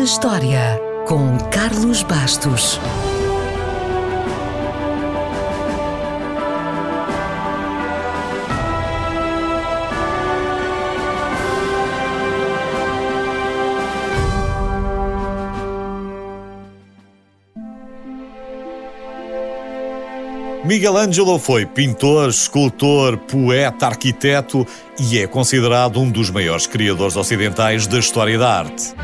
na História, com Carlos Bastos. Miguel Ângelo foi pintor, escultor, poeta, arquiteto e é considerado um dos maiores criadores ocidentais da história da arte.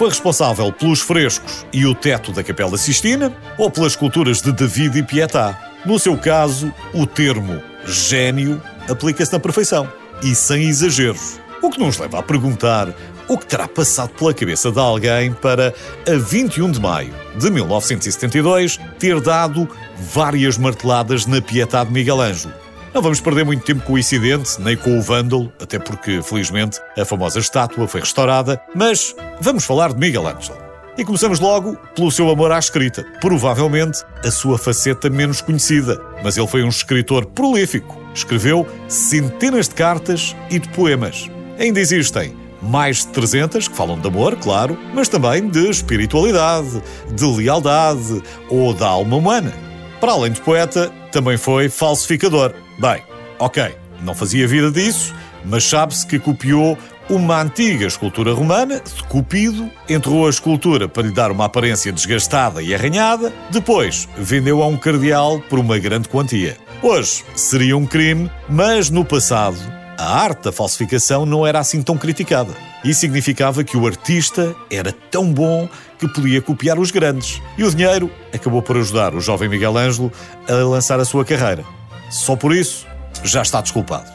Foi responsável pelos frescos e o teto da Capela Sistina ou pelas esculturas de David e Pietà. No seu caso, o termo gênio aplica-se na perfeição e sem exageros. O que nos leva a perguntar o que terá passado pela cabeça de alguém para, a 21 de maio de 1972, ter dado várias marteladas na Pietà de Miguel Ângelo. Não vamos perder muito tempo com o incidente, nem com o vândalo, até porque, felizmente, a famosa estátua foi restaurada, mas vamos falar de Miguel Ângelo. E começamos logo pelo seu amor à escrita, provavelmente a sua faceta menos conhecida, mas ele foi um escritor prolífico. Escreveu centenas de cartas e de poemas. Ainda existem mais de 300 que falam de amor, claro, mas também de espiritualidade, de lealdade ou da alma humana. Para além de poeta, também foi falsificador. Bem, ok, não fazia vida disso, mas sabe-se que copiou uma antiga escultura romana de Cupido, enterrou a escultura para lhe dar uma aparência desgastada e arranhada, depois vendeu a um cardeal por uma grande quantia. Hoje seria um crime, mas no passado a arte da falsificação não era assim tão criticada. Isso significava que o artista era tão bom que podia copiar os grandes. E o dinheiro acabou por ajudar o jovem Miguel Ângelo a lançar a sua carreira. Só por isso, já está desculpado.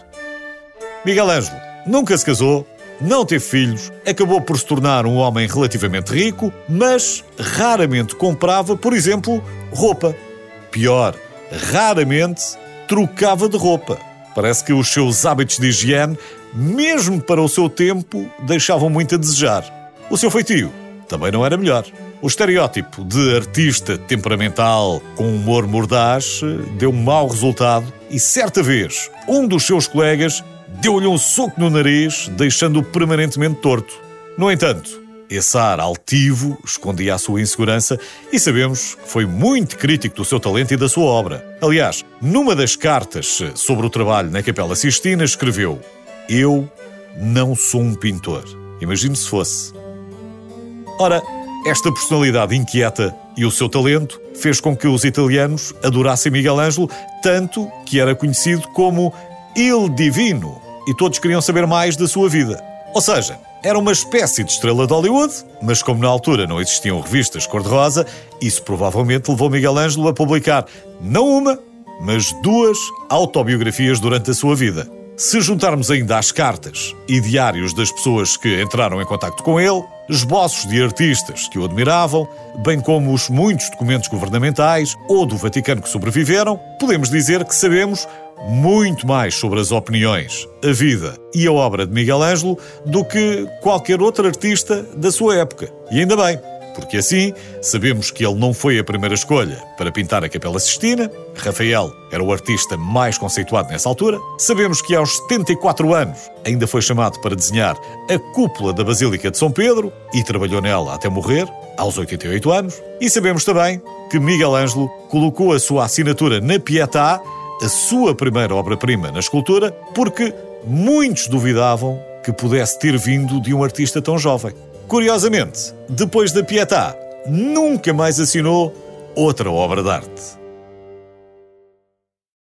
Miguel Ângelo nunca se casou, não teve filhos, acabou por se tornar um homem relativamente rico, mas raramente comprava, por exemplo, roupa. Pior, raramente trocava de roupa. Parece que os seus hábitos de higiene, mesmo para o seu tempo, deixavam muito a desejar. O seu feitio também não era melhor. O estereótipo de artista temperamental com humor mordaz deu um mau resultado e certa vez um dos seus colegas deu-lhe um soco no nariz, deixando-o permanentemente torto. No entanto, esse ar altivo escondia a sua insegurança e sabemos que foi muito crítico do seu talento e da sua obra. Aliás, numa das cartas sobre o trabalho na Capela Sistina, escreveu: Eu não sou um pintor. Imagine se fosse. Ora, esta personalidade inquieta e o seu talento fez com que os italianos adorassem Miguel Ângelo tanto que era conhecido como Il Divino e todos queriam saber mais da sua vida. Ou seja, era uma espécie de estrela de Hollywood, mas como na altura não existiam revistas cor-de-rosa, isso provavelmente levou Miguel Ângelo a publicar não uma, mas duas autobiografias durante a sua vida. Se juntarmos ainda as cartas e diários das pessoas que entraram em contato com ele, esboços de artistas que o admiravam, bem como os muitos documentos governamentais ou do Vaticano que sobreviveram, podemos dizer que sabemos muito mais sobre as opiniões, a vida e a obra de Miguel Ângelo do que qualquer outro artista da sua época. E ainda bem porque assim sabemos que ele não foi a primeira escolha para pintar a Capela Sistina. Rafael era o artista mais conceituado nessa altura. Sabemos que aos 74 anos ainda foi chamado para desenhar a cúpula da Basílica de São Pedro e trabalhou nela até morrer, aos 88 anos. E sabemos também que Miguel Ângelo colocou a sua assinatura na Pietà, a sua primeira obra-prima na escultura, porque muitos duvidavam que pudesse ter vindo de um artista tão jovem. Curiosamente, depois da Pietà, nunca mais assinou outra obra de arte.